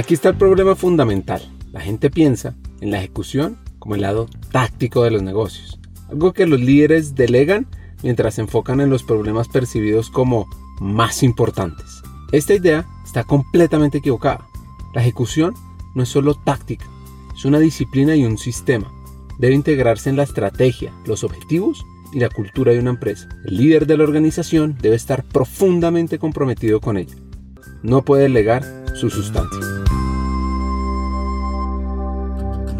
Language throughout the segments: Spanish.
Aquí está el problema fundamental. La gente piensa en la ejecución como el lado táctico de los negocios, algo que los líderes delegan mientras se enfocan en los problemas percibidos como más importantes. Esta idea está completamente equivocada. La ejecución no es solo táctica, es una disciplina y un sistema. Debe integrarse en la estrategia, los objetivos y la cultura de una empresa. El líder de la organización debe estar profundamente comprometido con ella. No puede delegar su sustancia.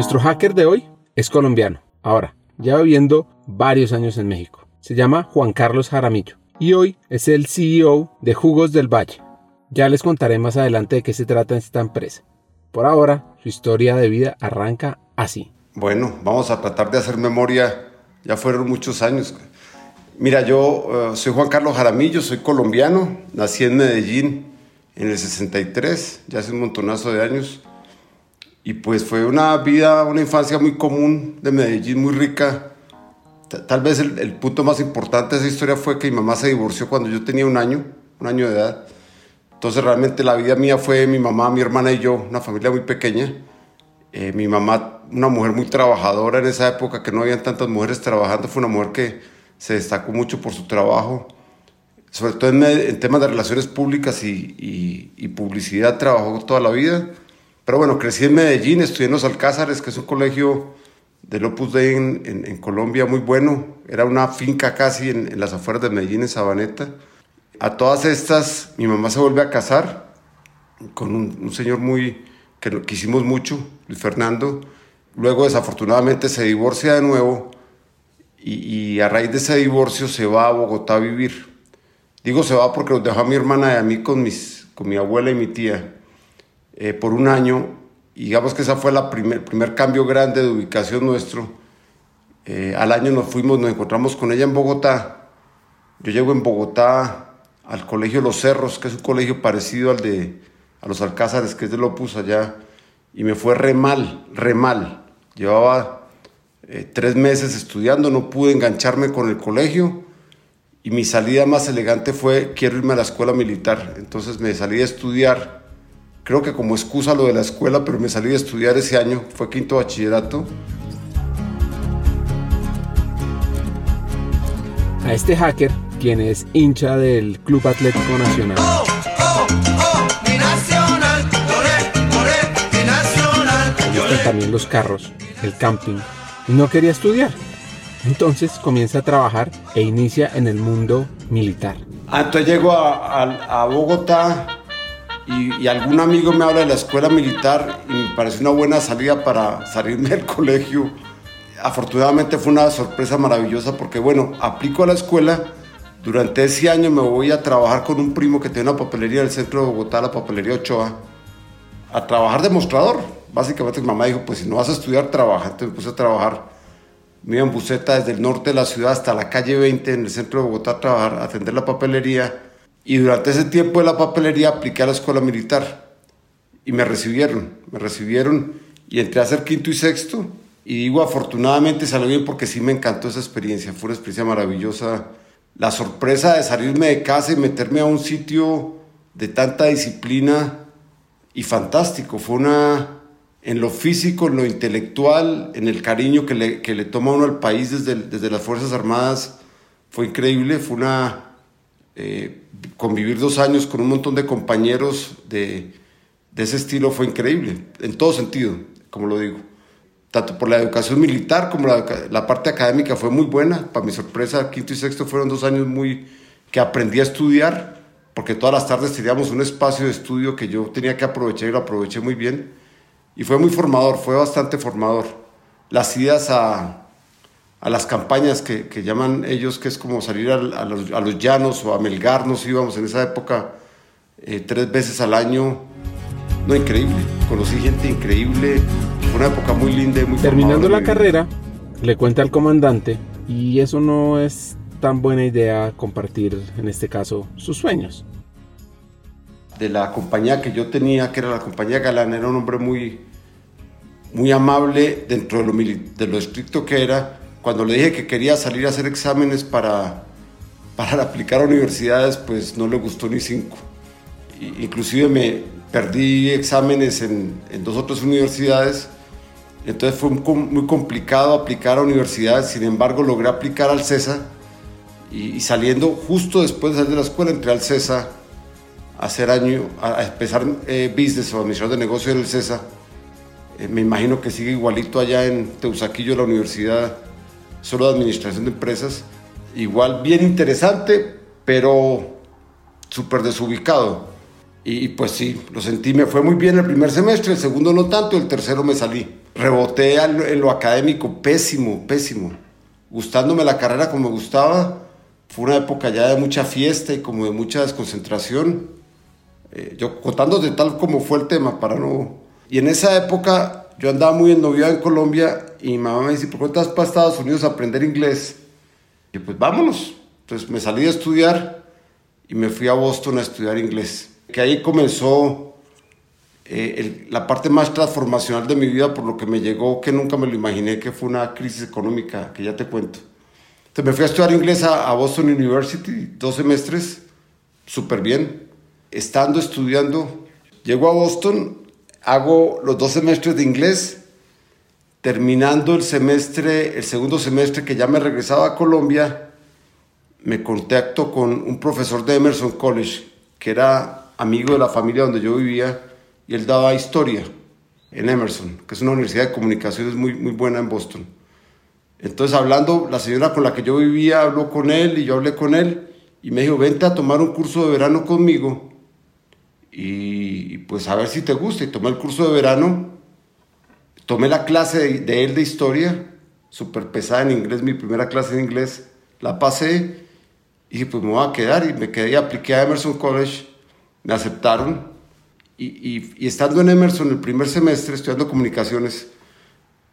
Nuestro hacker de hoy es colombiano. Ahora, lleva viviendo varios años en México. Se llama Juan Carlos Jaramillo y hoy es el CEO de Jugos del Valle. Ya les contaré más adelante de qué se trata esta empresa. Por ahora, su historia de vida arranca así. Bueno, vamos a tratar de hacer memoria. Ya fueron muchos años. Mira, yo eh, soy Juan Carlos Jaramillo, soy colombiano, nací en Medellín en el 63, ya hace un montonazo de años. Y pues fue una vida, una infancia muy común de Medellín, muy rica. Tal vez el, punto más importante de esa historia fue que mi mamá se divorció cuando yo tenía un año, un año de edad. Entonces realmente la vida mía fue mi mamá, mi hermana y yo, una familia muy pequeña. Eh, mi mamá, una mujer muy trabajadora en esa época, que no habían tantas mujeres trabajando, fue una mujer que se destacó mucho por su trabajo, sobre todo en, temas de relaciones públicas y, publicidad, trabajó toda la vida. Pero bueno, crecí en Medellín, estudié en Los Alcázares, que es un colegio del Opus Dei en, en, Colombia muy bueno. Era una finca casi en, en las afueras de Medellín, en Sabaneta. A todas estas, mi mamá se vuelve a casar con un, señor muy que lo quisimos mucho, Luis Fernando. Luego, desafortunadamente, se divorcia de nuevo y, a raíz de ese divorcio se va a Bogotá a vivir. Digo se va porque nos dejó a mi hermana y a mí con, mis, con mi abuela y mi tía eh, por un año. Y digamos que ese fue el primer, primer cambio grande de ubicación nuestro. Eh, al año nos fuimos, nos encontramos con ella en Bogotá. Yo llego en Bogotá al Colegio Los Cerros, que es un colegio parecido al de a los Alcázares, que es de Lopus allá, y me fue re mal, re mal. Llevaba eh, tres meses estudiando, no pude engancharme con el colegio, y mi salida más elegante fue, quiero irme a la escuela militar. Entonces me salí a estudiar, creo que como excusa lo de la escuela, pero me salí a estudiar ese año, fue quinto bachillerato. A este hacker quien es hincha del Club Atlético Nacional. Oh, oh, oh, mi nacional, nacional. también los carros, el camping, y no quería estudiar. Entonces comienza a trabajar e inicia en el mundo militar. Ah, entonces llego a, Bogotá y, algún amigo me habla de la escuela militar y me parece una buena salida para salirme del colegio. Afortunadamente fue una sorpresa maravillosa porque, bueno, aplico a la escuela durante ese año me voy a trabajar con un primo que tiene una papelería en el centro de Bogotá, la papelería Ochoa, a trabajar de mostrador. Básicamente mi mamá dijo, pues si no vas a estudiar, trabaja. Entonces me puse a trabajar. Me iba en buseta desde el norte de la ciudad hasta la calle 20 en el centro de Bogotá a trabajar, a atender la papelería. Y durante ese tiempo de la papelería apliqué a la escuela militar. Y me recibieron, me recibieron y entré a hacer quinto y sexto. Y digo, afortunadamente salió bien porque sí me encantó esa experiencia. Fue una experiencia maravillosa la sorpresa de salirme de casa y meterme a un sitio de tanta disciplina y fantástico. Fue una, en lo físico, en lo intelectual, en el cariño que le, que le toma uno al país desde, desde las Fuerzas Armadas, fue increíble. Fue una, eh, convivir dos años con un montón de compañeros de, de ese estilo fue increíble, en todo sentido, como lo digo tanto por la educación militar como la, parte académica fue muy buena. Para mi sorpresa, quinto y sexto fueron dos años muy que aprendí a estudiar, porque todas las tardes teníamos un espacio de estudio que yo tenía que aprovechar y lo aproveché muy bien. Y fue muy formador, fue bastante formador. Las idas a, a las campañas que, que, llaman ellos, que es como salir a, a, los, a, los, llanos o a Melgar, nos íbamos en esa época eh, tres veces al año. No, increíble. Conocí gente increíble. Fue una época muy linda muy Terminando la carrera, le cuenta al comandante, y eso no es tan buena idea compartir, en este caso, sus sueños. De la compañía que yo tenía, que era la compañía Galán, era un hombre muy, muy amable dentro de lo, de lo estricto que era. Cuando le dije que quería salir a hacer exámenes para, para aplicar a universidades, pues no le gustó ni cinco. Inclusive me perdí exámenes en, en dos otras universidades, entonces fue muy complicado aplicar a universidades, sin embargo logré aplicar al CESA y, saliendo justo después de salir de la escuela entré al CESA a hacer año, a empezar eh, business o administración de negocio en el CESA. Eh, me imagino que sigue igualito allá en Teusaquillo, la universidad, solo administración de empresas. Igual bien interesante, pero súper desubicado. Y, pues sí, lo sentí, me fue muy bien el primer semestre, el segundo no tanto, el tercero me salí. Reboté en lo académico, pésimo, pésimo. Gustándome la carrera como me gustaba, fue una época ya de mucha fiesta y como de mucha desconcentración. Eh, yo contando de tal como fue el tema para no... Y en esa época yo andaba muy ennoviado en Colombia y mi mamá me dice, ¿por qué estás para Estados Unidos a aprender inglés? Y pues vámonos. Entonces me salí a estudiar y me fui a Boston a estudiar inglés. Que ahí comenzó eh, la parte más transformacional de mi vida por lo que me llegó que nunca me lo imaginé, que fue una crisis económica, que ya te cuento. Entonces me fui a estudiar inglés a, Boston University, dos semestres, súper bien. Estando estudiando, llego a Boston, hago los dos semestres de inglés, terminando el semestre, el segundo semestre que ya me regresaba a Colombia, me contacto con un profesor de Emerson College, que era amigo de la familia donde yo vivía, y él daba historia en Emerson, que es una universidad de comunicaciones muy, muy buena en Boston. Entonces hablando, la señora con la que yo vivía habló con él y yo hablé con él y me dijo, vente a tomar un curso de verano conmigo y, pues a ver si te gusta. Y tomé el curso de verano, tomé la clase de, él de historia, súper pesada en inglés, mi primera clase en inglés, la pasé y dije, pues me voy a quedar y me quedé y apliqué a Emerson College, me aceptaron y, y estando en Emerson el primer semestre estudiando comunicaciones,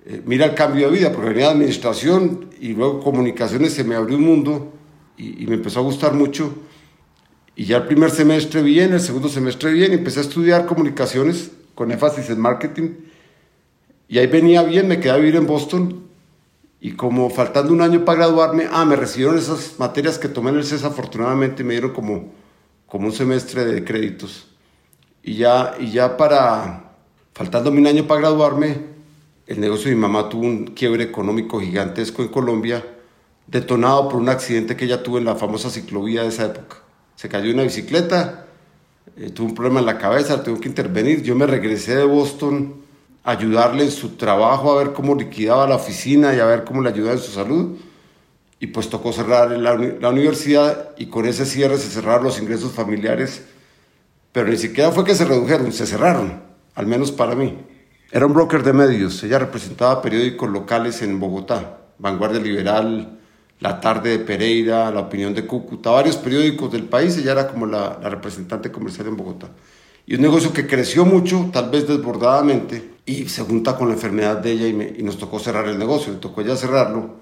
eh, mira el cambio de vida, porque venía de administración y luego comunicaciones, se me abrió un mundo y, me empezó a gustar mucho. Y ya el primer semestre bien, el segundo semestre bien, empecé a estudiar comunicaciones con énfasis en marketing. Y ahí venía bien, me quedé a vivir en Boston. Y como faltando un año para graduarme, ah, me recibieron esas materias que tomé en el CES, afortunadamente me dieron como, como un semestre de créditos. Y ya, y ya para, faltándome un año para graduarme, el negocio de mi mamá tuvo un quiebre económico gigantesco en Colombia, detonado por un accidente que ella tuvo en la famosa ciclovía de esa época. Se cayó una bicicleta, eh, tuvo un problema en la cabeza, tuvo que intervenir. Yo me regresé de Boston a ayudarle en su trabajo, a ver cómo liquidaba la oficina y a ver cómo le ayudaba en su salud. Y pues tocó cerrar la, la universidad y con ese cierre se cerraron los ingresos familiares. Pero ni siquiera fue que se redujeron, se cerraron, al menos para mí. Era un broker de medios. Ella representaba periódicos locales en Bogotá, Vanguardia Liberal, La Tarde de Pereira, La Opinión de Cúcuta, varios periódicos del país. Ella era como la, representante comercial en Bogotá. Y un negocio que creció mucho, tal vez desbordadamente, y se junta con la enfermedad de ella y, y nos tocó cerrar el negocio. Le tocó ella cerrarlo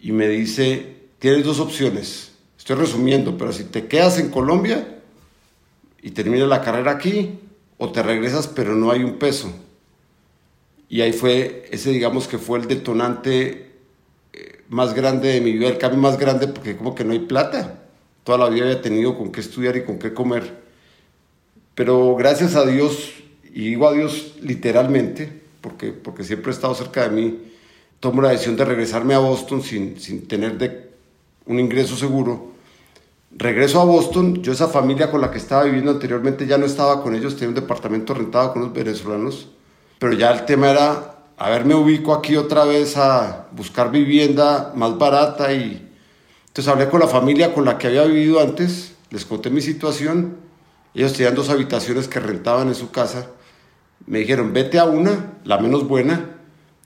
y me dice, tienes dos opciones. Estoy resumiendo, pero si te quedas en Colombia y terminas la carrera aquí, o te regresas pero no hay un peso. Y ahí fue, ese digamos que fue el detonante más grande de mi vida, el cambio más grande, porque como que no hay plata. Toda la vida había tenido con qué estudiar y con qué comer. Pero gracias a Dios, y digo a Dios literalmente, porque, porque siempre he estado cerca de mí, tomo la decisión de regresarme a Boston sin, sin tener de un ingreso seguro. Regreso a Boston, yo esa familia con la que estaba viviendo anteriormente ya no estaba con ellos, tenía un departamento rentado con los venezolanos pero ya el tema era, a ver, me ubico aquí otra vez a buscar vivienda más barata y entonces hablé con la familia con la que había vivido antes, les conté mi situación, ellos tenían dos habitaciones que rentaban en su casa, me dijeron, vete a una, la menos buena,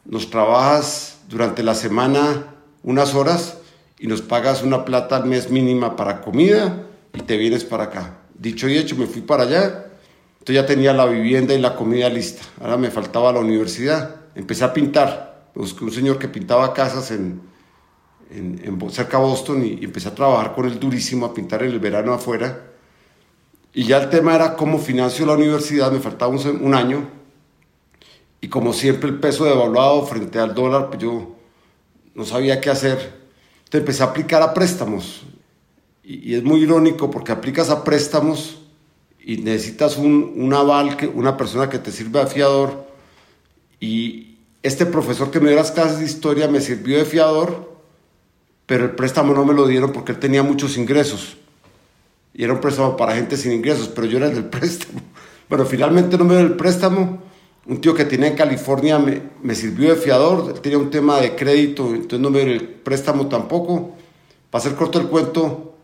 nos trabajas durante la semana unas horas y nos pagas una plata al mes mínima para comida y te vienes para acá. dicho y hecho, me fui para allá. Entonces ya tenía la vivienda y la comida lista. Ahora me faltaba la universidad. Empecé a pintar. Busqué un señor que pintaba casas en, en, cerca de Boston y, empecé a trabajar con él durísimo, a pintar en el verano afuera. Y ya el tema era cómo financio la universidad, me faltaba un, un año. Y como siempre el peso devaluado frente al dólar, pues yo no sabía qué hacer. Entonces empecé a aplicar a préstamos. Y, es muy irónico porque aplicas a préstamos y necesitas un, un aval, que, una persona que te sirva de fiador. Y este profesor que me dio las clases de historia me sirvió de fiador, pero el préstamo no me lo dieron porque él tenía muchos ingresos. Y era un préstamo para gente sin ingresos, pero yo era el del préstamo. Bueno, finalmente no me dio el préstamo un tío que tenía en California me, me, sirvió de fiador, él tenía un tema de crédito, entonces no me dio el préstamo tampoco. Para hacer corto el cuento,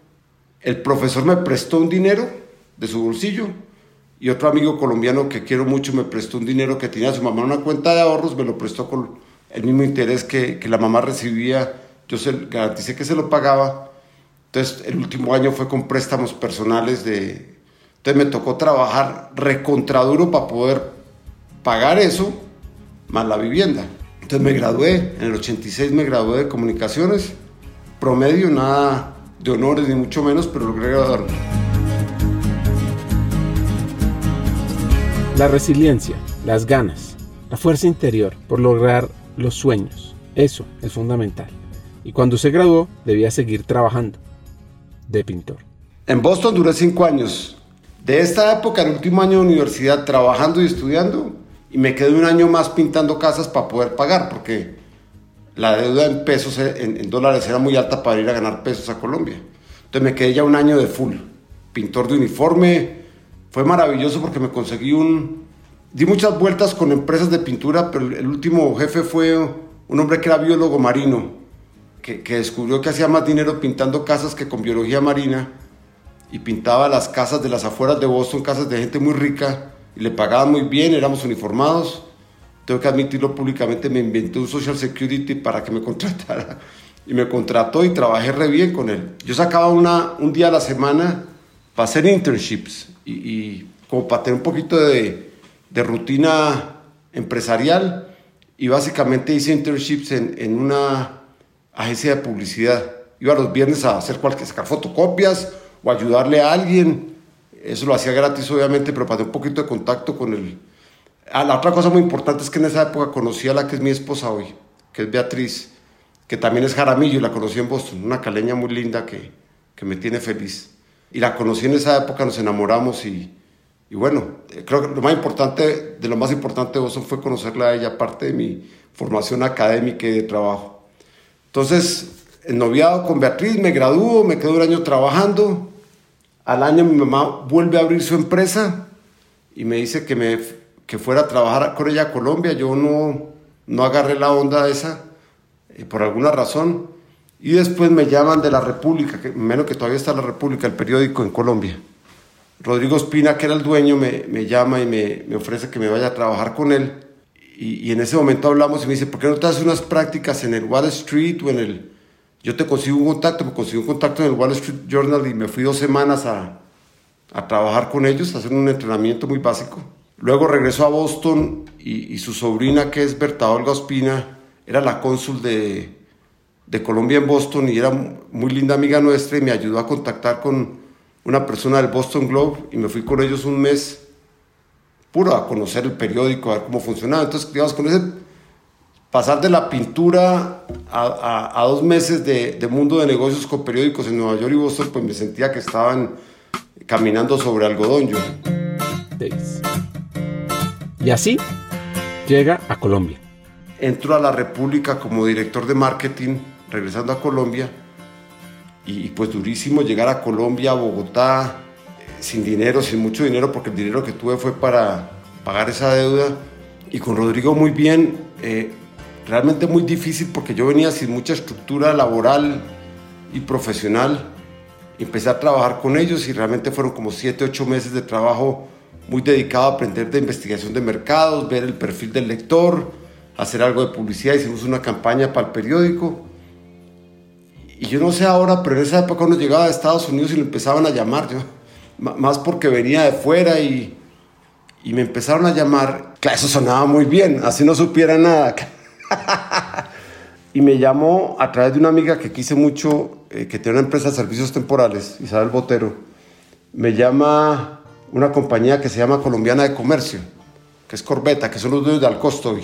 el profesor me prestó un dinero de su bolsillo y otro amigo colombiano que quiero mucho me prestó un dinero que tenía su mamá en una cuenta de ahorros, me lo prestó con el mismo interés que, que la mamá recibía, yo se, garanticé que se lo pagaba. Entonces el último año fue con préstamos personales de... Entonces me tocó trabajar recontraduro para poder pagar eso más la vivienda. Entonces me gradué, en el 86 me gradué de comunicaciones, promedio, nada de honores ni mucho menos, pero logré graduarme. La resiliencia, las ganas, la fuerza interior por lograr los sueños, eso es fundamental. Y cuando se graduó debía seguir trabajando de pintor. En Boston duré cinco años. De esta época, el último año de universidad, trabajando y estudiando, y me quedé un año más pintando casas para poder pagar, porque la deuda en pesos, en, dólares, era muy alta para ir a ganar pesos a Colombia. Entonces me quedé ya un año de full, pintor de uniforme. Fue maravilloso porque me conseguí un... Di muchas vueltas con empresas de pintura, pero el último jefe fue un hombre que era biólogo marino, que, descubrió que hacía más dinero pintando casas que con biología marina y pintaba las casas de las afueras de Boston, casas de gente muy rica y le pagaban muy bien, éramos uniformados. Tengo que admitirlo públicamente, me inventé un Social Security para que me contratara. Y me contrató y trabajé re bien con él. Yo sacaba una, un día a la semana para hacer internships y, y como para tener un poquito de, de, rutina empresarial. Y básicamente hice internships en, en una agencia de publicidad. Iba los viernes a hacer cualquier, sacar fotocopias o ayudarle a alguien eso lo hacía gratis, obviamente, pero para tener un poquito de contacto con el... Ah, la otra cosa muy importante es que en esa época conocí a la que es mi esposa hoy, que es Beatriz, que también es Jaramillo, y la conocí en Boston, una caleña muy linda que, que me tiene feliz. Y la conocí en esa época, nos enamoramos y, y bueno, creo que lo más importante, de lo más importante de Boston fue conocerla a ella, parte de mi formación académica y de trabajo. Entonces, en noviado con Beatriz, me graduó, me quedo un año trabajando, al año mi mamá vuelve a abrir su empresa y me dice que, me, que fuera a trabajar con ella a Colombia. Yo no, no agarré la onda esa eh, por alguna razón. Y después me llaman de la República, menos que todavía está la República, el periódico en Colombia. Rodrigo Espina, que era el dueño, me, me llama y me, me, ofrece que me vaya a trabajar con él. Y, y, en ese momento hablamos y me dice, ¿por qué no te haces unas prácticas en el Wall Street o en el, yo te consigo un contacto, me consigo un contacto en el Wall Street Journal y me fui dos semanas a, a trabajar con ellos, a hacer un entrenamiento muy básico. Luego regresó a Boston y, su sobrina, que es Berta Olga Ospina, era la cónsul de, de Colombia en Boston y era muy linda amiga nuestra y me ayudó a contactar con una persona del Boston Globe y me fui con ellos un mes puro a conocer el periódico, a ver cómo funcionaba. Entonces, digamos, con ese pasar de la pintura a, dos meses de, mundo de negocios con periódicos en Nueva York y Boston, pues me sentía que estaban caminando sobre algodón yo. Y así llega a Colombia. Entro a la República como director de marketing, regresando a Colombia, y, pues durísimo llegar a Colombia, a Bogotá, sin dinero, sin mucho dinero, porque el dinero que tuve fue para pagar esa deuda. Y con Rodrigo muy bien, eh, realmente muy difícil porque yo venía sin mucha estructura laboral y profesional. Empecé a trabajar con ellos y realmente fueron como 7, 8 meses de trabajo muy dedicado a aprender de investigación de mercados, ver el perfil del lector, hacer algo de publicidad. Hicimos una campaña para el periódico. Y yo no sé ahora, pero en esa época uno llegaba a Estados Unidos y le empezaban a llamar. Yo más porque venía de fuera y, y me empezaron a llamar. Claro, eso sonaba muy bien, así no supiera nada. y me llamó a través de una amiga que quise mucho, eh, que tiene una empresa de servicios temporales, Isabel Botero. Me llama una compañía que se llama Colombiana de Comercio, que es Corbeta, que son los dueños de Alcosto. En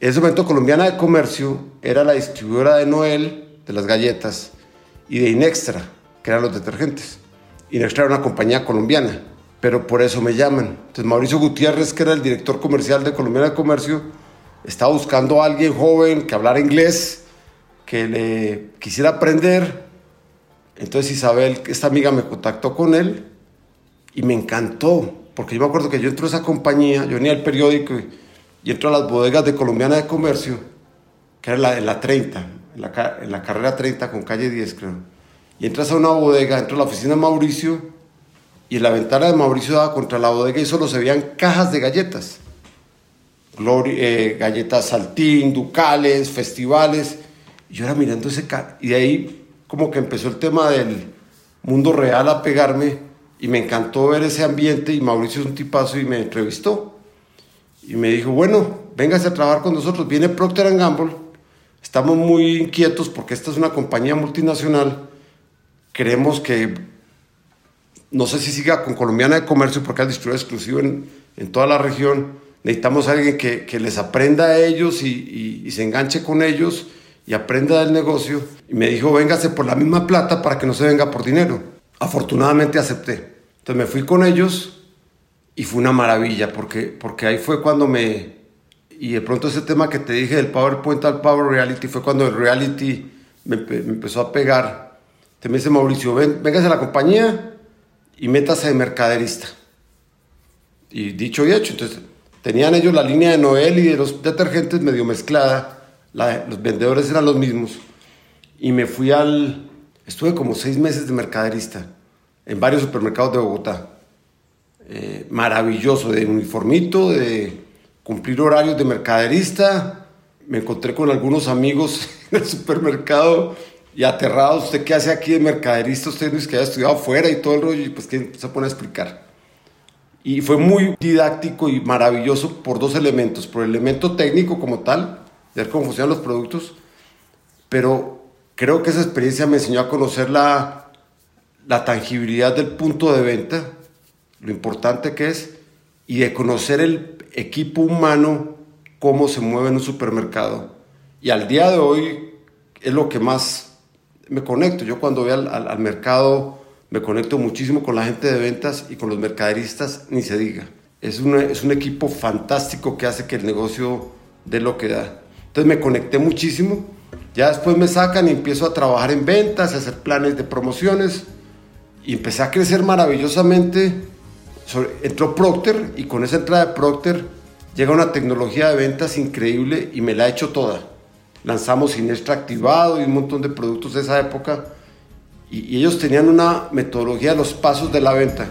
ese momento Colombiana de Comercio era la distribuidora de Noel, de las galletas, y de Inextra, que eran los detergentes. Inextra era una compañía colombiana, pero por eso me llaman. Entonces Mauricio Gutiérrez, que era el director comercial de Colombiana de Comercio, estaba buscando a alguien joven que hablara inglés, que le quisiera aprender. Entonces Isabel, esta amiga, me contactó con él y me encantó, porque yo me acuerdo que yo entro a esa compañía, yo venía al periódico y, entro a las bodegas de Colombiana de Comercio, que era la, la 30, en la, en la carrera 30 con calle 10 creo. Y entras a una bodega, entro a la oficina de Mauricio y en la ventana de Mauricio daba contra la bodega y solo se veían cajas de galletas. Eh, galletas Saltín, Ducales, festivales. Y yo era mirando ese... Y de ahí como que empezó el tema del mundo real a pegarme y me encantó ver ese ambiente y Mauricio es un tipazo y me entrevistó. Y me dijo, bueno, véngase a trabajar con nosotros. Viene Procter Gamble. Estamos muy inquietos porque esta es una compañía multinacional. Creemos que, no sé si siga con Colombiana de Comercio porque es distribuidor exclusivo en, en toda la región. Necesitamos a alguien que, que, les aprenda a ellos y, y, se enganche con ellos y aprenda del negocio. Y me dijo, véngase por la misma plata para que no se venga por dinero. Afortunadamente acepté. Entonces me fui con ellos y fue una maravilla porque, porque ahí fue cuando me... Y de pronto ese tema que te dije del PowerPoint al Power Reality fue cuando el reality me, empezó a pegar. Te me dice Mauricio, ven, véngase a la compañía y métase de mercaderista. Y dicho y hecho, entonces tenían ellos la línea de Noel y de los detergentes medio mezclada, los vendedores eran los mismos. Y me fui al... Estuve como seis meses de mercaderista en varios supermercados de Bogotá. Eh, maravilloso, de uniformito, de cumplir horarios de mercaderista. Me encontré con algunos amigos en el supermercado y aterrados. ¿Usted qué hace aquí de mercaderista? Usted no es que haya estudiado afuera y todo el rollo, y pues que se pone a explicar. Y fue muy didáctico y maravilloso por dos elementos. Por el elemento técnico como tal, de ver cómo funcionan los productos, pero creo que esa experiencia me enseñó a conocer la la tangibilidad del punto de venta, lo importante que es, y de conocer el equipo humano, cómo se mueve en un supermercado. Y al día de hoy es lo que más me conecto. Yo cuando voy al, mercado me conecto muchísimo con la gente de ventas y con los mercaderistas, ni se diga. Es, es un equipo fantástico que hace que el negocio dé lo que da. Entonces me conecté muchísimo. Ya después me sacan y empiezo a trabajar en ventas, a hacer planes de promociones y empecé a crecer maravillosamente. Entró Procter y con esa entrada de Procter llega una tecnología de ventas increíble y me la ha hecho toda. Lanzamos Sinestra activado y un montón de productos de esa época y, y ellos tenían una metodología de los pasos de la venta.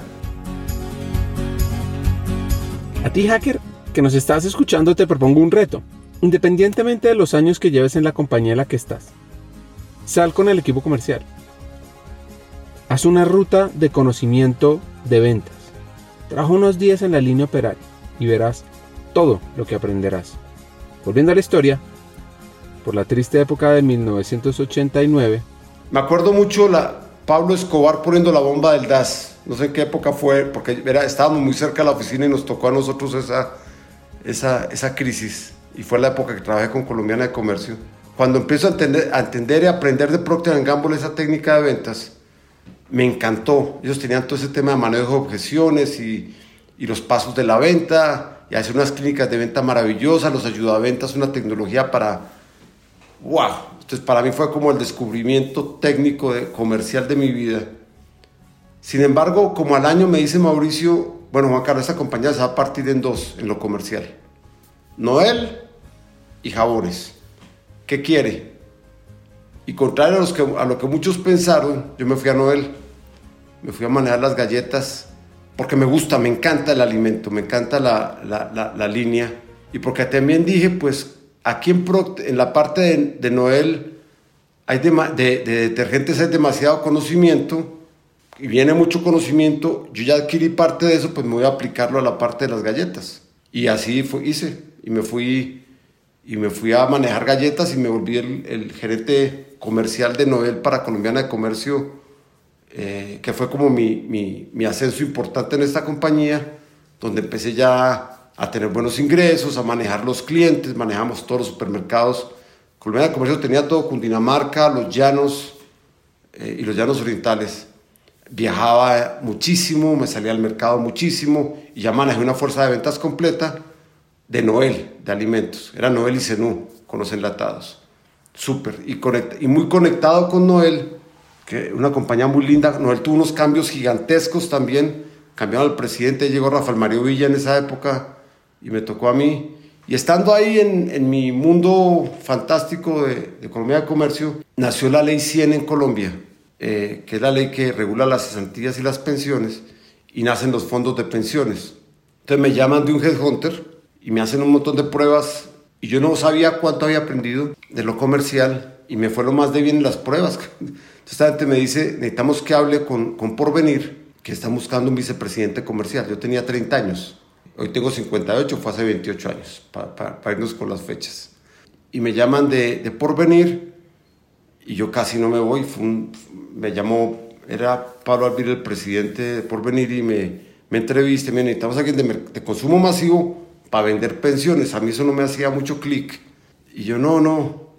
A ti, hacker, que nos estás escuchando, te propongo un reto. Independientemente de los años que lleves en la compañía en la que estás, sal con el equipo comercial Haz una ruta de conocimiento de ventas. Trabaja unos días en la línea operaria y verás todo lo que aprenderás. Volviendo a la historia, por la triste época de 1989. Me acuerdo mucho la Pablo Escobar poniendo la bomba del DAS. No sé en qué época fue, porque era, estábamos muy cerca de la oficina y nos tocó a nosotros esa, esa, crisis. Y fue la época que trabajé con Colombiana de Comercio. Cuando empiezo a entender, a entender y aprender de Procter Gamble esa técnica de ventas, me encantó. Ellos tenían todo ese tema de manejo de objeciones y, los pasos de la venta y hacer unas clínicas de venta maravillosas, los ayudó a ventas, una tecnología para... ¡Wow! Entonces para mí fue como el descubrimiento técnico de, comercial de mi vida. Sin embargo, como al año me dice Mauricio, bueno Juan Carlos, esta compañía se va a partir en dos en lo comercial. Noel y jabones. ¿Qué quiere? Y contrario a, los que, a lo que muchos pensaron, yo me fui a Noel me fui a manejar las galletas porque me gusta, me encanta el alimento, me encanta la, la, la, línea. Y porque también dije, pues aquí en, en la parte de, de Noel hay de, de, detergentes hay demasiado conocimiento y viene mucho conocimiento, yo ya adquirí parte de eso, pues me voy a aplicarlo a la parte de las galletas. Y así fue, hice, y me fui, y me fui a manejar galletas y me volví el, gerente comercial de Noel para Colombiana de Comercio, eh, que fue como mi, mi, ascenso importante en esta compañía, donde empecé ya a tener buenos ingresos, a manejar los clientes, manejamos todos los supermercados. Colombiana de Comercio tenía todo, Cundinamarca, Los Llanos eh, y los Llanos Orientales viajaba muchísimo, me salía al mercado muchísimo y ya manejé una fuerza de ventas completa de Noel, de alimentos. Era Noel y Zenú con los enlatados. Súper. Y, y muy conectado con Noel, una compañía muy linda. Noel tuvo unos cambios gigantescos también. Cambiaron al presidente, llegó Rafael Mario Villa en esa época y me tocó a mí. Y estando ahí en, en mi mundo fantástico de, de economía de comercio, nació la ley 100 en Colombia eh, que es la ley que regula las cesantías y las pensiones, y nacen los fondos de pensiones. Entonces me llaman de un headhunter y me hacen un montón de pruebas y yo no sabía cuánto había aprendido de lo comercial y me fue lo más de bien en las pruebas. Entonces gente me dice, necesitamos que hable con, con Porvenir, que está buscando un vicepresidente comercial. Yo tenía 30 años, hoy tengo 58, fue hace 28 años, para, irnos con las fechas. Y me llaman de, de Porvenir y yo casi no me voy, fue un, me llamó, era Pablo Alvir el presidente de Porvenir y me, me entrevisté, me necesitamos a alguien de, de, consumo masivo para vender pensiones. A mí eso no me hacía mucho clic. Y yo, no, no.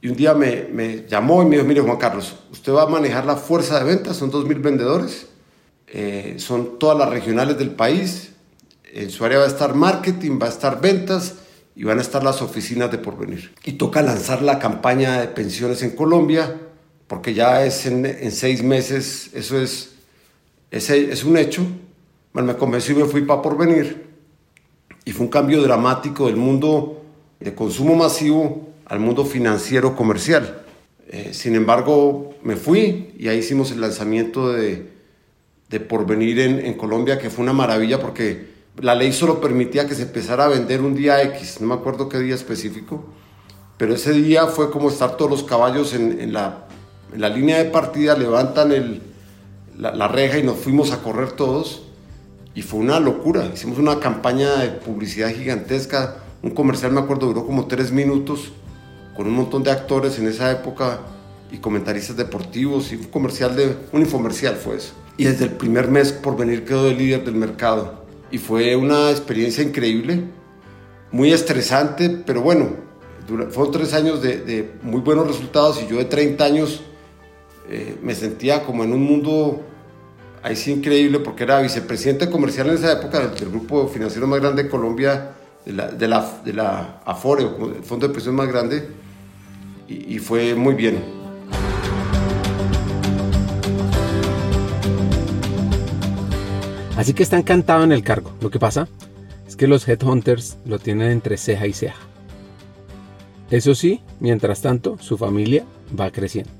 Y un día me, llamó y me dijo, mire Juan Carlos, usted va a manejar la fuerza de ventas, son 2.000 vendedores, eh, son todas las regionales del país, en su área va a estar marketing, va a estar ventas y van a estar las oficinas de porvenir. Y toca lanzar la campaña de pensiones en Colombia porque ya es en, seis meses, eso es, es, un hecho. Bueno, me convencí y me fui para porvenir. Y fue un cambio dramático del mundo de consumo masivo al mundo financiero comercial. Eh, sin embargo, me fui y ahí hicimos el lanzamiento de, Porvenir en, Colombia, que fue una maravilla porque la ley solo permitía que se empezara a vender un día X, no me acuerdo qué día específico, pero ese día fue como estar todos los caballos en, la la línea de partida levantan el, la, reja y nos fuimos a correr todos. Y fue una locura. Hicimos una campaña de publicidad gigantesca. Un comercial, me acuerdo, duró como tres minutos con un montón de actores en esa época y comentaristas deportivos. Y un comercial de. Un infomercial fue eso. Y desde el primer mes por venir quedó el líder del mercado. Y fue una experiencia increíble, muy estresante, pero bueno, fueron tres años de, de muy buenos resultados y yo de 30 años eh, me sentía como en un mundo ahí sí increíble porque era vicepresidente comercial en esa época del, grupo financiero más grande de Colombia, de la, de la, de la Afore, el fondo de pensión más grande, y, y fue muy bien. Así que está encantado en el cargo. Lo que pasa es que los headhunters lo tienen entre ceja y ceja. Eso sí, mientras tanto, su familia va creciendo.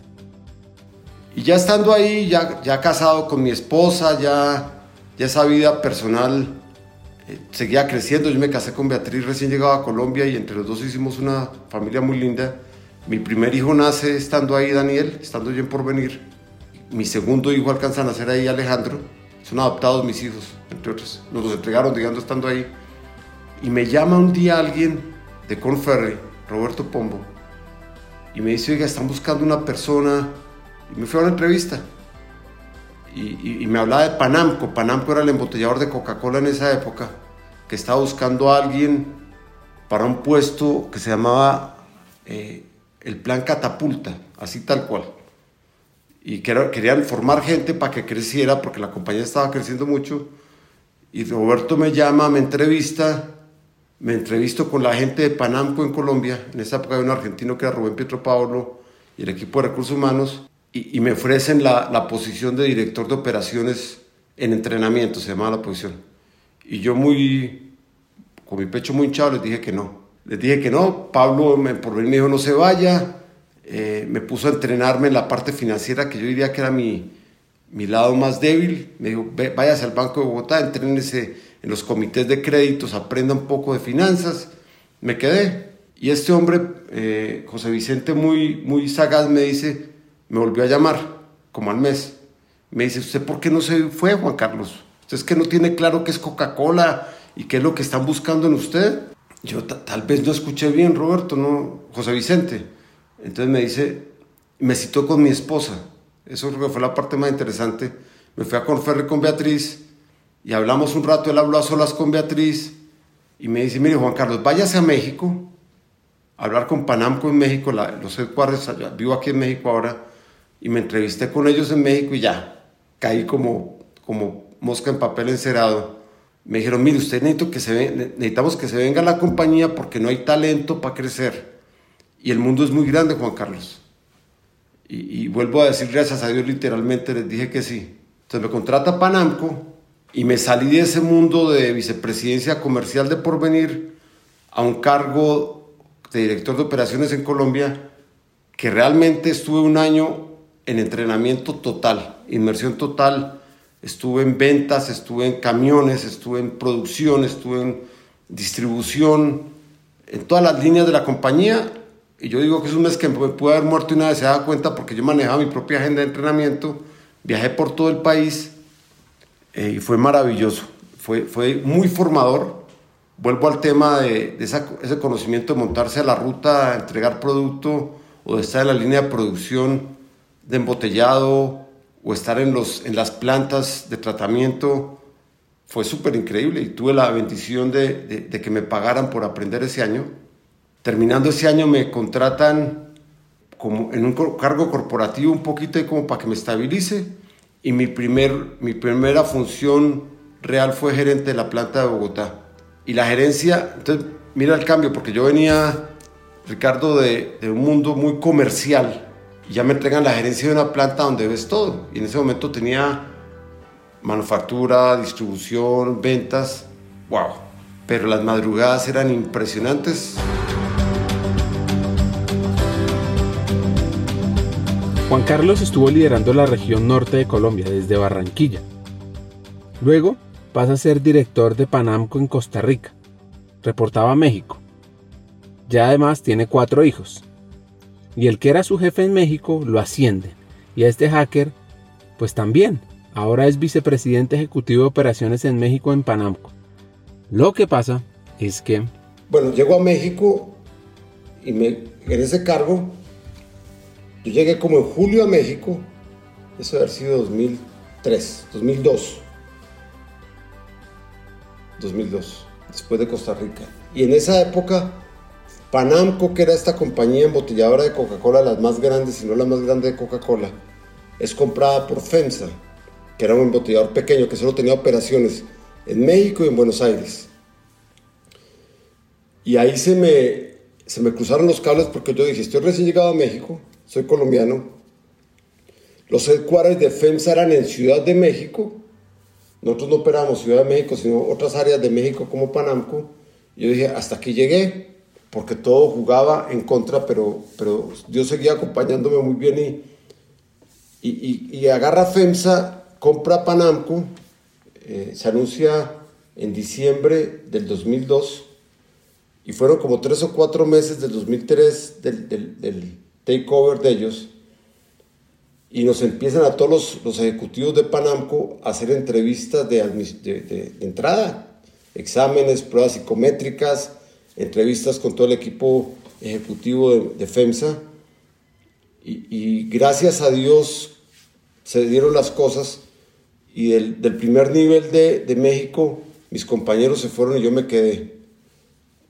Y ya estando ahí, ya, ya casado con mi esposa, ya, ya esa vida personal eh, seguía creciendo. Yo me casé con Beatriz recién llegaba a Colombia y entre los dos hicimos una familia muy linda. Mi primer hijo nace estando ahí, Daniel, estando yo en Porvenir. Mi segundo hijo alcanza a nacer ahí, Alejandro. Son adoptados mis hijos, entre otros. Nos los entregaron, digamos, estando ahí. Y me llama un día alguien de Conferry, Roberto Pombo, y me dice, oiga, están buscando una persona y me fui a una entrevista. Y, me hablaba de Panamco. Panamco era el embotellador de Coca-Cola en esa época, que estaba buscando a alguien para un puesto que se llamaba eh, el Plan Catapulta, así tal cual. Y querían formar gente para que creciera, porque la compañía estaba creciendo mucho. Y Roberto me llama, me entrevista, me entrevisto con la gente de Panamco en Colombia. En esa época había un argentino que era Rubén Pietro Pablo y el equipo de recursos humanos y, me ofrecen la, posición de director de operaciones en entrenamiento, se llama la posición. Y yo muy, con mi pecho muy hinchado, les dije que no. Les dije que no, Pablo por venir me dijo no se vaya, eh, me puso a entrenarme en la parte financiera, que yo diría que era mi, mi lado más débil. Me dijo, váyase al Banco de Bogotá, entrénese en los comités de créditos, aprenda un poco de finanzas. Me quedé. Y este hombre, eh, José Vicente, muy, muy sagaz, me dice, me volvió a llamar, como al mes. Me dice, ¿usted por qué no se fue, Juan Carlos? ¿Usted es que no tiene claro qué es Coca-Cola y qué es lo que están buscando en usted? Yo tal vez no escuché bien, Roberto, no, José Vicente. Entonces me dice, me citó con mi esposa. Eso creo que fue la parte más interesante. Me fui a Conferre con Beatriz y hablamos un rato. Él habló a solas con Beatriz y me dice, mire Juan Carlos, váyase a México a hablar con Panamco en México, los headquarters, vivo aquí en México ahora, y me entrevisté con ellos en México y ya, caí como, como mosca en papel encerado. Me dijeron, mire, usted necesito que se necesitamos que se venga la compañía porque no hay talento para crecer. Y el mundo es muy grande, Juan Carlos. Y, y, vuelvo a decir gracias a Dios, literalmente les dije que sí. Entonces me contrata Panamco y me salí de ese mundo de vicepresidencia comercial de Porvenir a un cargo de director de operaciones en Colombia, que realmente estuve un año en entrenamiento total, inmersión total. Estuve en ventas, estuve en camiones, estuve en producción, estuve en distribución, en todas las líneas de la compañía. Y yo digo que es un mes que me pude haber muerto y nadie se da cuenta porque yo manejaba mi propia agenda de entrenamiento, viajé por todo el país eh, y fue maravilloso, fue, fue muy formador. Vuelvo al tema de, ese conocimiento de montarse a la ruta, entregar producto o de estar en la línea de producción de embotellado o estar en, los, en las plantas de tratamiento. Fue súper increíble y tuve la bendición de, de que me pagaran por aprender ese año. Terminando ese año me contratan como en un cargo corporativo un poquito como para que me estabilice y mi, primer, mi primera función real fue gerente de la planta de Bogotá. Y la gerencia, entonces mira el cambio, porque yo venía, Ricardo, de un mundo muy comercial y ya me entregan la gerencia de una planta donde ves todo. Y en ese momento tenía manufactura, distribución, ventas, wow. Pero las madrugadas eran impresionantes. Juan Carlos estuvo liderando la región norte de Colombia desde Barranquilla. Luego pasa a ser director de Panamco en Costa Rica. Reportaba a México. Ya además tiene cuatro hijos. Y el que era su jefe en México lo asciende. Y a este hacker, pues también. Ahora es vicepresidente ejecutivo de operaciones en México en Panamco. Lo que pasa es que... Bueno, llego a México y en ese cargo yo llegué como en julio a México, eso debe haber sido 2003, 2002. 2002, después de Costa Rica. Y en esa época, Panamco, que era esta compañía embotelladora de Coca-Cola, las más grandes, si no la más grande de Coca-Cola, es comprada por FEMSA, que era un embotellador pequeño que solo tenía operaciones en México y en Buenos Aires. Y ahí se me, se me cruzaron los cables porque yo dije, estoy recién llegado a México, soy colombiano. Los headquarters de FEMSA eran en Ciudad de México. Nosotros no operamos Ciudad de México, sino otras áreas de México como Panamco. Yo dije, hasta aquí llegué, porque todo jugaba en contra, pero, pero Dios seguía acompañándome muy bien y, y, y, agarra FEMSA, compra Panamco, eh, se anuncia en diciembre del 2002 y fueron como tres o cuatro meses del 2003 del, del takeover de ellos y nos empiezan a todos los, ejecutivos de Panamco a hacer entrevistas de, de, entrada, exámenes, pruebas psicométricas, entrevistas con todo el equipo ejecutivo de, FEMSA. Y, gracias a Dios se dieron las cosas y del, primer nivel de, México mis compañeros se fueron y yo me quedé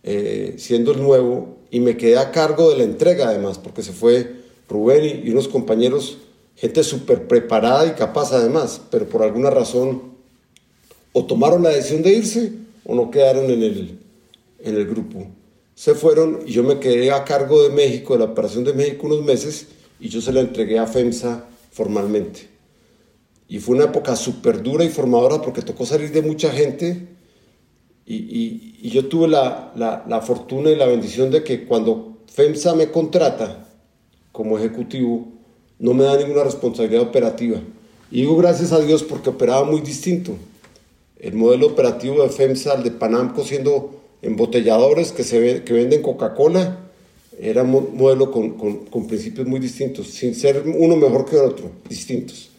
eh, siendo el nuevo y me quedé a cargo de la entrega además, porque se fue Rubén y, unos compañeros, gente súper preparada y capaz además, pero por alguna razón o tomaron la decisión de irse o no quedaron en el, en el grupo. Se fueron y yo me quedé a cargo de México, de la operación de México unos meses y yo se la entregué a FEMSA formalmente. Y fue una época súper dura y formadora porque tocó salir de mucha gente y, yo tuve la, la, fortuna y la bendición de que cuando FEMSA me contrata como ejecutivo, no me da ninguna responsabilidad operativa. Y digo gracias a Dios porque operaba muy distinto. El modelo operativo de FEMSA, el de Panamco, siendo embotelladores que, se que venden Coca-Cola, era un modelo con, con, con, principios muy distintos, sin ser uno mejor que el otro, distintos.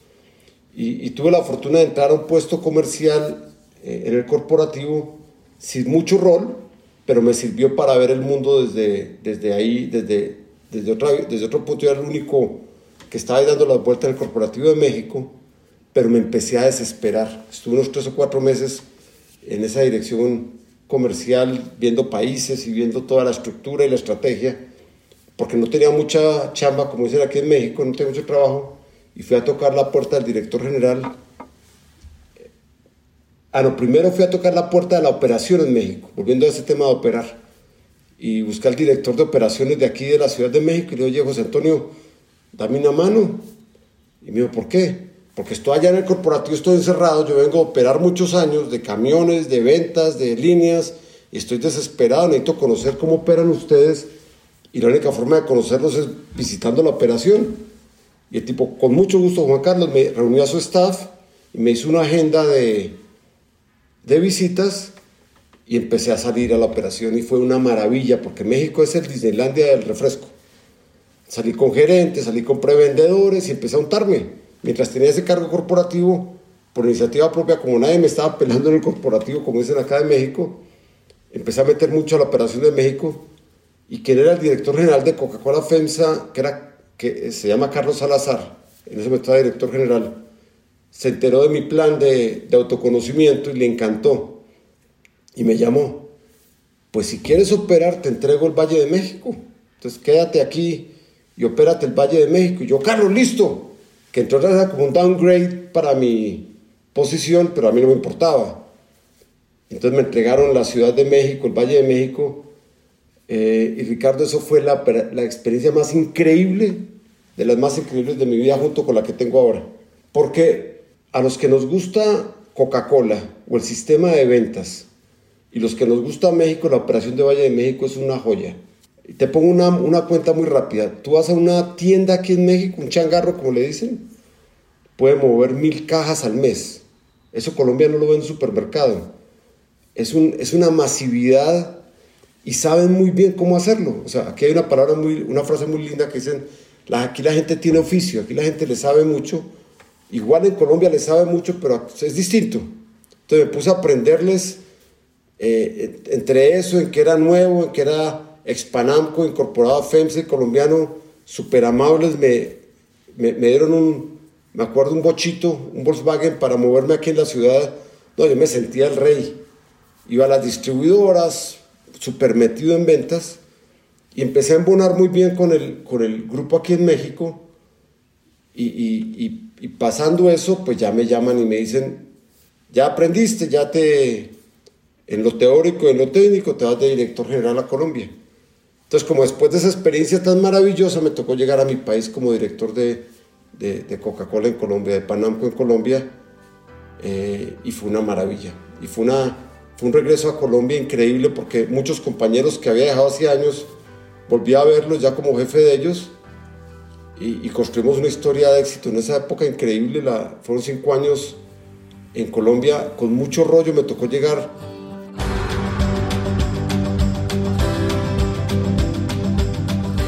y, tuve la fortuna de entrar a un puesto comercial eh, en el corporativo sin mucho rol, pero me sirvió para ver el mundo desde, desde ahí, desde, desde, otra, desde otro punto. Yo era el único que estaba dando la vuelta en el corporativo de México, pero me empecé a desesperar. Estuve unos tres o cuatro meses en esa dirección comercial, viendo países y viendo toda la estructura y la estrategia, porque no tenía mucha chamba, como dicen aquí en México, no tenía mucho trabajo y fui a tocar la puerta del director general. Ah, no, primero fui a tocar la puerta de la operación en México, volviendo a ese tema de operar. Y busqué al director de operaciones de aquí de la Ciudad de México y le dije, José Antonio, dame una mano. Y me dijo, ¿por qué? Porque estoy allá en el corporativo, estoy encerrado, yo vengo a operar muchos años de camiones, de ventas, de líneas, y estoy desesperado, necesito conocer cómo operan ustedes, y la única forma de conocerlos es visitando la operación. Y el tipo, con mucho gusto, Juan Carlos, me reunió a su staff y me hizo una agenda de, de visitas y empecé a salir a la operación y fue una maravilla porque México es el Disneylandia del refresco. Salí con gerentes, salí con prevendedores y empecé a untarme. Mientras tenía ese cargo corporativo, por iniciativa propia, como nadie me estaba pelando en el corporativo, como dicen acá de México, empecé a meter mucho a la operación de México y quien era el director general de Coca-Cola FEMSA, que era que se llama Carlos Salazar, en ese momento era director general, se enteró de mi plan de, de autoconocimiento y le encantó. Y me llamó, pues si quieres operar, te entrego el Valle de México. Entonces quédate aquí y opérate el Valle de México. Y yo, Carlos, listo. Que entonces era como un downgrade para mi posición, pero a mí no me importaba. Entonces me entregaron la Ciudad de México, el Valle de México, eh, y Ricardo, eso fue la, la, experiencia más increíble, de las más increíbles de mi vida junto con la que tengo ahora. Porque a los que nos gusta Coca-Cola o el sistema de ventas y los que nos gusta México, la operación de Valle de México es una joya. Te pongo una, una cuenta muy rápida. Tú vas a una tienda aquí en México, un changarro como le dicen, puede mover mil cajas al mes. Eso Colombia no lo ve en supermercado. Es, un, es una masividad y saben muy bien cómo hacerlo. O sea, aquí hay una palabra muy, una frase muy linda que dicen, la, aquí la gente tiene oficio, aquí la gente le sabe mucho. Igual en Colombia le sabe mucho, pero es distinto. Entonces me puse a aprenderles eh, entre eso, en que era nuevo, en que era Expanamco, incorporado FEMSE, colombiano, súper amables, me, me, me, dieron un, me acuerdo, un bochito, un Volkswagen para moverme aquí en la ciudad. No, yo me sentía el rey. Iba a las distribuidoras, súper metido en ventas y empecé a embonar muy bien con el, con el grupo aquí en México y, y, y, pasando eso, pues ya me llaman y me dicen, ya aprendiste, ya te, en lo teórico y en lo técnico, te vas de director general a Colombia. Entonces, como después de esa experiencia tan maravillosa, me tocó llegar a mi país como director de, Coca-Cola en Colombia, de Panamco en Colombia, eh, y fue una maravilla. Y fue una, fue un regreso a Colombia increíble porque muchos compañeros que había dejado hace años volví a verlos ya como jefe de ellos y, construimos una historia de éxito en esa época increíble. Fueron cinco años en Colombia con mucho rollo, me tocó llegar.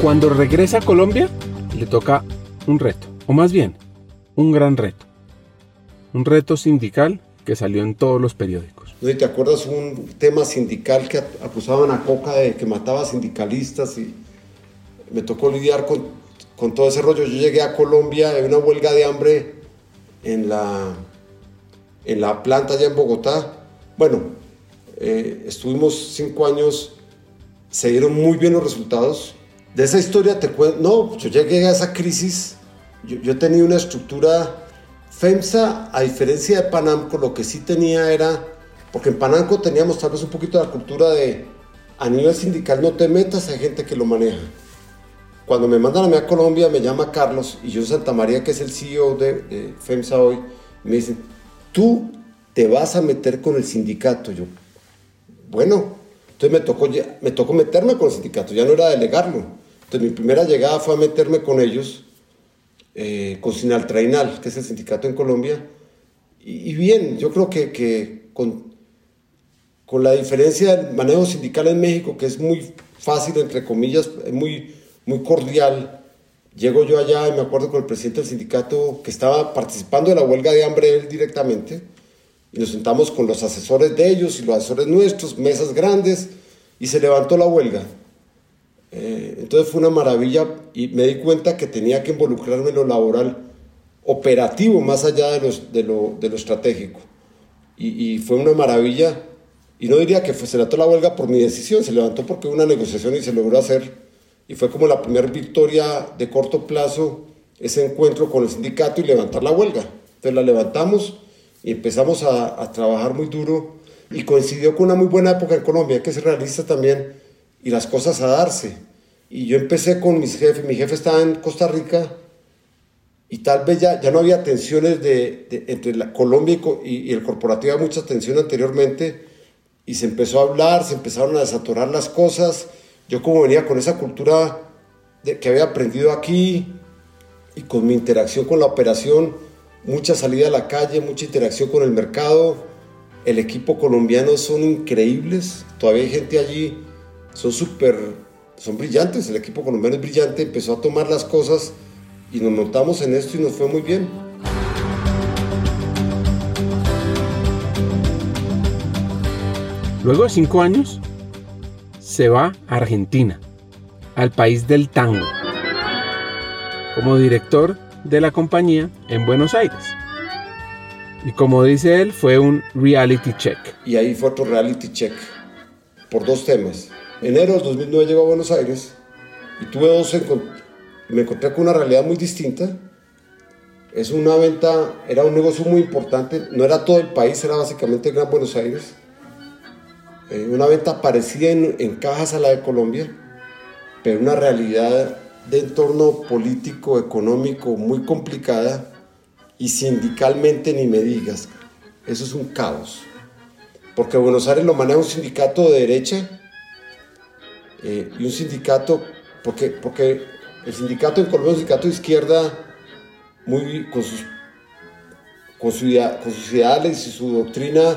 Cuando regresa a Colombia, le toca un reto, o más bien, un gran reto. Un reto sindical que salió en todos los periódicos. Te acuerdas un tema sindical que acusaban a Coca de que mataba sindicalistas y me tocó lidiar con, todo ese rollo. Yo llegué a Colombia en una huelga de hambre en la, en la planta allá en Bogotá. Bueno, eh, estuvimos cinco años, se dieron muy bien los resultados. De esa historia te cuento, no, yo llegué a esa crisis, yo, yo tenía una estructura, FEMSA, a diferencia de Panamco, lo que sí tenía era porque en Pananco teníamos tal vez un poquito de la cultura de a nivel sindical no te metas, hay gente que lo maneja. Cuando me mandan a mí a Colombia, me llama Carlos y yo Santa María, que es el CEO de, FEMSA hoy, me dicen, tú te vas a meter con el sindicato. Yo, bueno, entonces me tocó, me tocó meterme con el sindicato, ya no era delegarlo. Entonces mi primera llegada fue a meterme con ellos, eh, con Sinaltrainal, que es el sindicato en Colombia. Y, bien, yo creo que, que con con la diferencia del manejo sindical en México, que es muy fácil, entre comillas, muy, muy cordial, Llego yo allá y me acuerdo con el presidente del sindicato que estaba participando de la huelga de hambre él directamente. Y nos sentamos con los asesores de ellos y los asesores nuestros, mesas grandes, y se levantó la huelga. Eh, entonces fue una maravilla y me di cuenta que tenía que involucrarme en lo laboral operativo más allá de, lo, de lo estratégico. Y, fue una maravilla. Y no diría que fue, se levantó la huelga por mi decisión, se levantó porque hubo una negociación y se logró hacer y fue como la primera victoria de corto plazo ese encuentro con el sindicato y levantar la huelga. Entonces la levantamos y empezamos a, trabajar muy duro y coincidió con una muy buena época en Colombia, que ser realista también y las cosas a darse. Y yo empecé con mis jefes, mi jefe estaba en Costa Rica y tal vez ya, ya no había tensiones de, entre la Colombia y, y, el corporativo, había mucha tensión anteriormente y se empezó a hablar, se empezaron a desatorar las cosas yo como venía con esa cultura de, que había aprendido aquí y con mi interacción con la operación, mucha salida a la calle, mucha interacción con el mercado, el equipo colombiano son increíbles, todavía hay gente allí, son súper, son brillantes, el equipo colombiano es brillante, empezó a tomar las cosas y nos notamos en esto y nos fue muy bien. Luego de cinco años, se va a Argentina, al país del tango, como director de la compañía en Buenos Aires. Y como dice él, fue un reality check. Y ahí fue otro reality check, por dos temas. Enero del 2009 llego a Buenos Aires y tuve dos me encontré con una realidad muy distinta. Es una venta, era un negocio muy importante, no era todo el país, era básicamente Gran Buenos Aires eh, una venta parecida en, en, cajas a la de Colombia, pero una realidad de entorno político, económico muy complicada y sindicalmente ni me digas. Eso es un caos. Porque Buenos Aires lo maneja un sindicato de derecha eh, y un sindicato, porque, porque el sindicato en Colombia es un sindicato de izquierda muy, con, sus, con, su, con sus ideales y su doctrina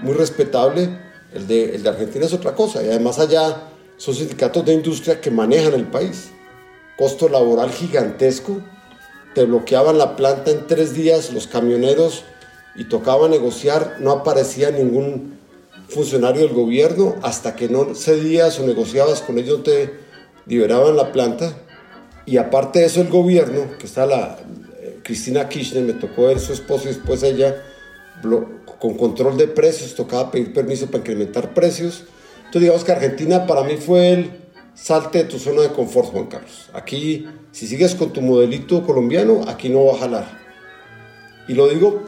muy respetable, el de, el de Argentina es otra cosa. Y además allá son sindicatos de industria que manejan el país. Costo laboral gigantesco. Te bloqueaban la planta en tres días los camioneros y tocaba negociar. No aparecía ningún funcionario del gobierno hasta que no cedías o negociabas con ellos te liberaban la planta. Y aparte de eso el gobierno, que está la eh, Cristina Kirchner, me tocó ver su esposo y después ella con control de precios, tocaba pedir permiso para incrementar precios. Entonces digamos que Argentina para mí fue el salte de tu zona de confort, Juan Carlos. Aquí, si sigues con tu modelito colombiano, aquí no va a jalar. Y lo digo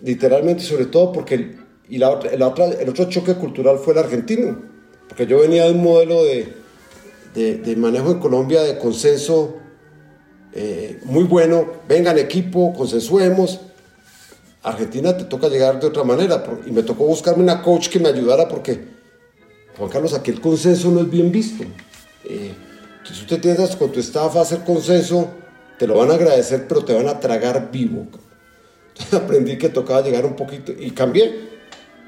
literalmente sobre todo porque y la otra, el otro choque cultural fue el argentino, porque yo venía de un modelo de, de, manejo en Colombia de consenso eh, muy bueno, vengan equipo, consensuemos, Argentina te toca llegar de otra manera. Y me tocó buscarme una coach que me ayudara porque, Juan Carlos, aquí el consenso no es bien visto. Eh, si tú te con tu staff a hacer consenso, te lo van a agradecer, pero te van a tragar vivo. Entonces aprendí que tocaba llegar un poquito y cambié.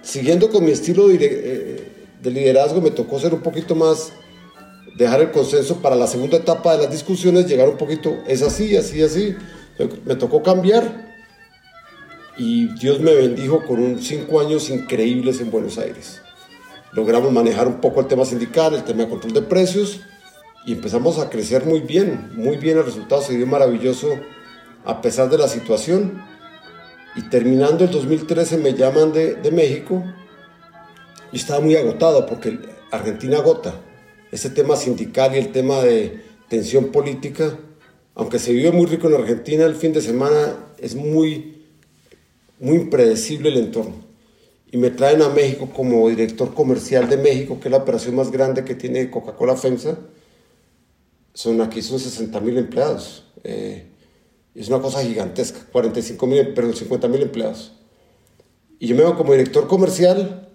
Siguiendo con mi estilo eh, de liderazgo, me tocó ser un poquito más, dejar el consenso para la segunda etapa de las discusiones, llegar un poquito, es así, así, así. Me tocó cambiar y Dios me bendijo con un cinco años increíbles en Buenos Aires. Logramos manejar un poco el tema sindical, el tema control de precios y empezamos a crecer muy bien, muy bien el resultado se dio maravilloso a pesar de la situación. Y terminando el 2013 me llaman de, de México y estaba muy agotado porque Argentina agota. Ese tema sindical y el tema de tensión política, aunque se vive muy rico en Argentina, el fin de semana es muy muy impredecible el entorno. Y me traen a México como director comercial de México, que es la operación más grande que tiene Coca-Cola FEMSA. Son, aquí son 60 mil empleados. Eh, es una cosa gigantesca, 45 mil, perdón, 50 mil empleados. Y yo me veo como director comercial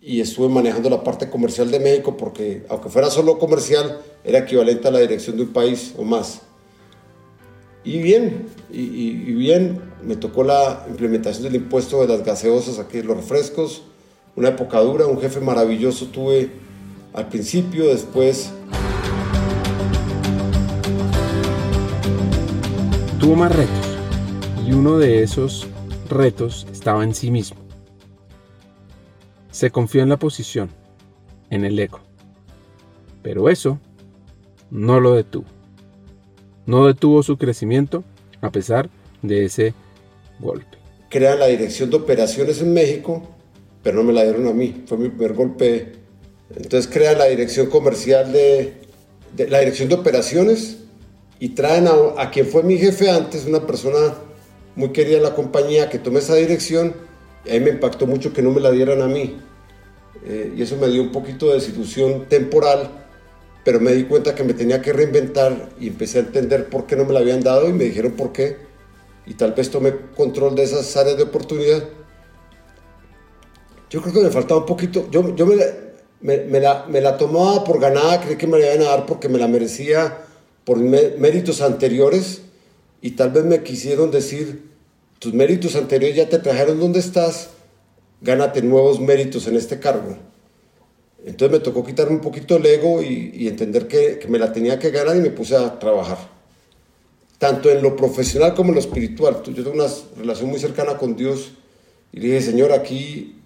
y estuve manejando la parte comercial de México porque, aunque fuera solo comercial, era equivalente a la dirección de un país o más. Y bien, y, bien, me tocó la implementación del impuesto de las gaseosas, aquí los refrescos, una época dura, un jefe maravilloso tuve al principio, después... tuvo más retos y uno de esos retos estaba en sí mismo. Se confió en la posición, en el ego. Pero eso no lo detuvo. No detuvo su crecimiento a pesar de ese golpe. Crean la dirección de operaciones en México, pero no me la dieron a mí. Fue mi primer golpe. Entonces crean la dirección comercial de, la dirección de operaciones y traen a, quien fue mi jefe antes, una persona muy querida en la compañía, que tome esa dirección. Y ahí me impactó mucho que no me la dieran a mí. Eh, y eso me dio un poquito de desilusión temporal, pero me di cuenta que me tenía que reinventar y empecé a entender por qué no me la habían dado y me dijeron por qué. Y tal vez tomé control de esas áreas de oportunidad. Yo creo que me faltaba un poquito, yo, yo me, me, la, me la tomaba por ganada, creí que me la iban a dar porque me la merecía por méritos anteriores y tal vez me quisieron decir, tus méritos anteriores ya te trajeron donde estás, gánate nuevos méritos en este cargo. Entonces me tocó quitarme un poquito el ego y, entender que, me la tenía que ganar y me puse a trabajar. Tanto en lo profesional como en lo espiritual. Yo tengo una relación muy cercana con Dios y le dije, Señor, aquí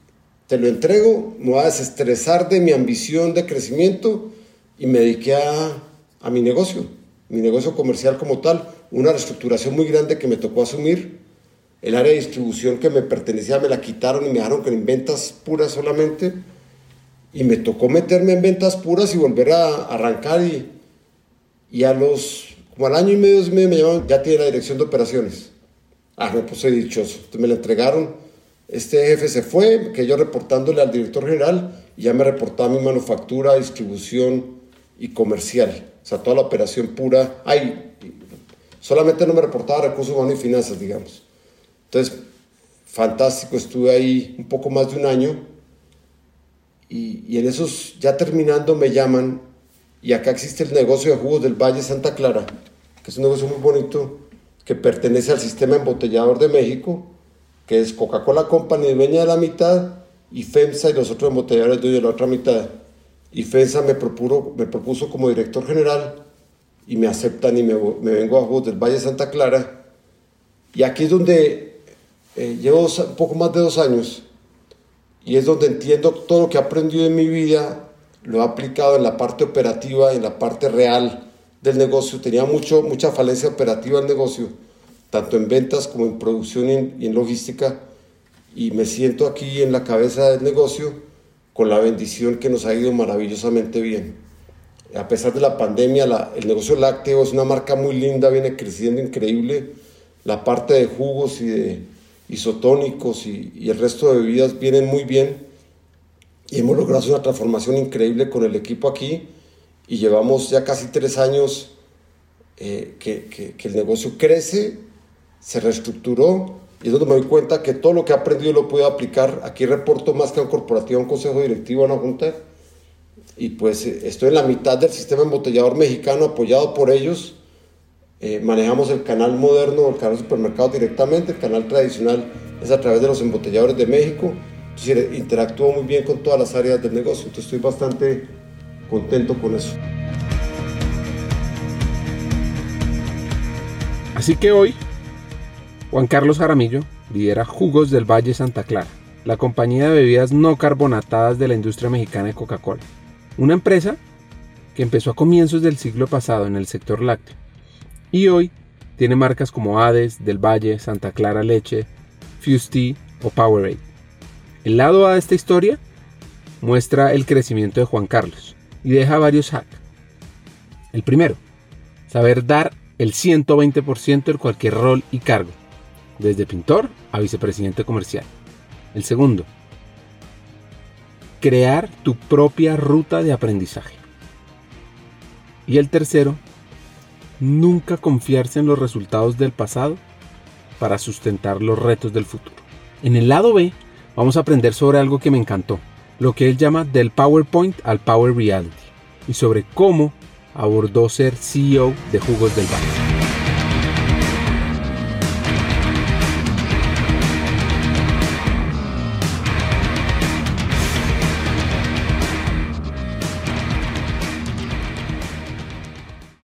te lo entrego, me voy a desestresar de mi ambición de crecimiento y me dediqué a, a mi negocio, mi negocio comercial como tal, una reestructuración muy grande que me tocó asumir el área de distribución que me pertenecía me la quitaron y me dejaron con ventas puras solamente. Y me tocó meterme en ventas puras y volver a arrancar. Y, y a los, como al año y medio, me llamaron, ya tiene la dirección de operaciones. Ah, me puse dichoso. Entonces me la entregaron. Este jefe se fue, que yo reportándole al director general, ya me reportaba mi manufactura, distribución y comercial. O sea, toda la operación pura. Ay, solamente no me reportaba recursos humanos y finanzas, digamos. Entonces, fantástico, estuve ahí un poco más de un año y, en esos, ya terminando, me llaman y acá existe el negocio de jugos del Valle Santa Clara, que es un negocio muy bonito que pertenece al sistema embotellador de México, que es Coca-Cola Company, dueña de la mitad, y FEMSA y los otros embotelladores dueños de la otra mitad. Y FEMSA me, propuso, me propuso como director general y me aceptan y me, vengo a Jugos del Valle Santa Clara. Y aquí es donde eh, llevo un poco más de dos años y es donde entiendo todo lo que he aprendido en mi vida, lo he aplicado en la parte operativa, en la parte real del negocio. Tenía mucho, mucha falencia operativa el negocio, tanto en ventas como en producción y en, logística. Y me siento aquí en la cabeza del negocio con la bendición que nos ha ido maravillosamente bien. A pesar de la pandemia, el negocio lácteo es una marca muy linda, viene creciendo increíble. La parte de jugos y de, isotónicos y, el resto de bebidas vienen muy bien y hemos logrado una transformación increíble con el equipo aquí y llevamos ya casi tres años eh, que, el negocio crece, se reestructuró y es donde me doy cuenta que todo lo que he aprendido lo puedo aplicar. Aquí reporto más que a un corporativo, a un consejo directivo, a una junta y pues eh, estoy en la mitad del sistema embotellador mexicano apoyado por ellos eh, manejamos el canal moderno, el canal supermercado directamente, el canal tradicional es a través de los embotelladores de México. Entonces, interactúo muy bien con todas las áreas del negocio, entonces estoy bastante contento con eso. Así que hoy, Juan Carlos Jaramillo lidera Jugos del Valle Santa Clara, la compañía de bebidas no carbonatadas de la industria mexicana de Coca-Cola. Una empresa que empezó a comienzos del siglo pasado en el sector lácteo y hoy tiene marcas como Hades, Del Valle, Santa Clara Leche, Fuse o Powerade. El lado A de esta historia muestra el crecimiento de Juan Carlos y deja varios hacks. El primero, saber dar el 120% en cualquier rol y cargo, desde pintor a vicepresidente comercial. El segundo, crear tu propia ruta de aprendizaje. Y el tercero, nunca confiarse en los resultados del pasado para sustentar los retos del futuro. En el lado B vamos a aprender sobre algo que me encantó, lo que él llama del PowerPoint al Power Reality y sobre cómo abordó ser CEO de Jugos del Valle.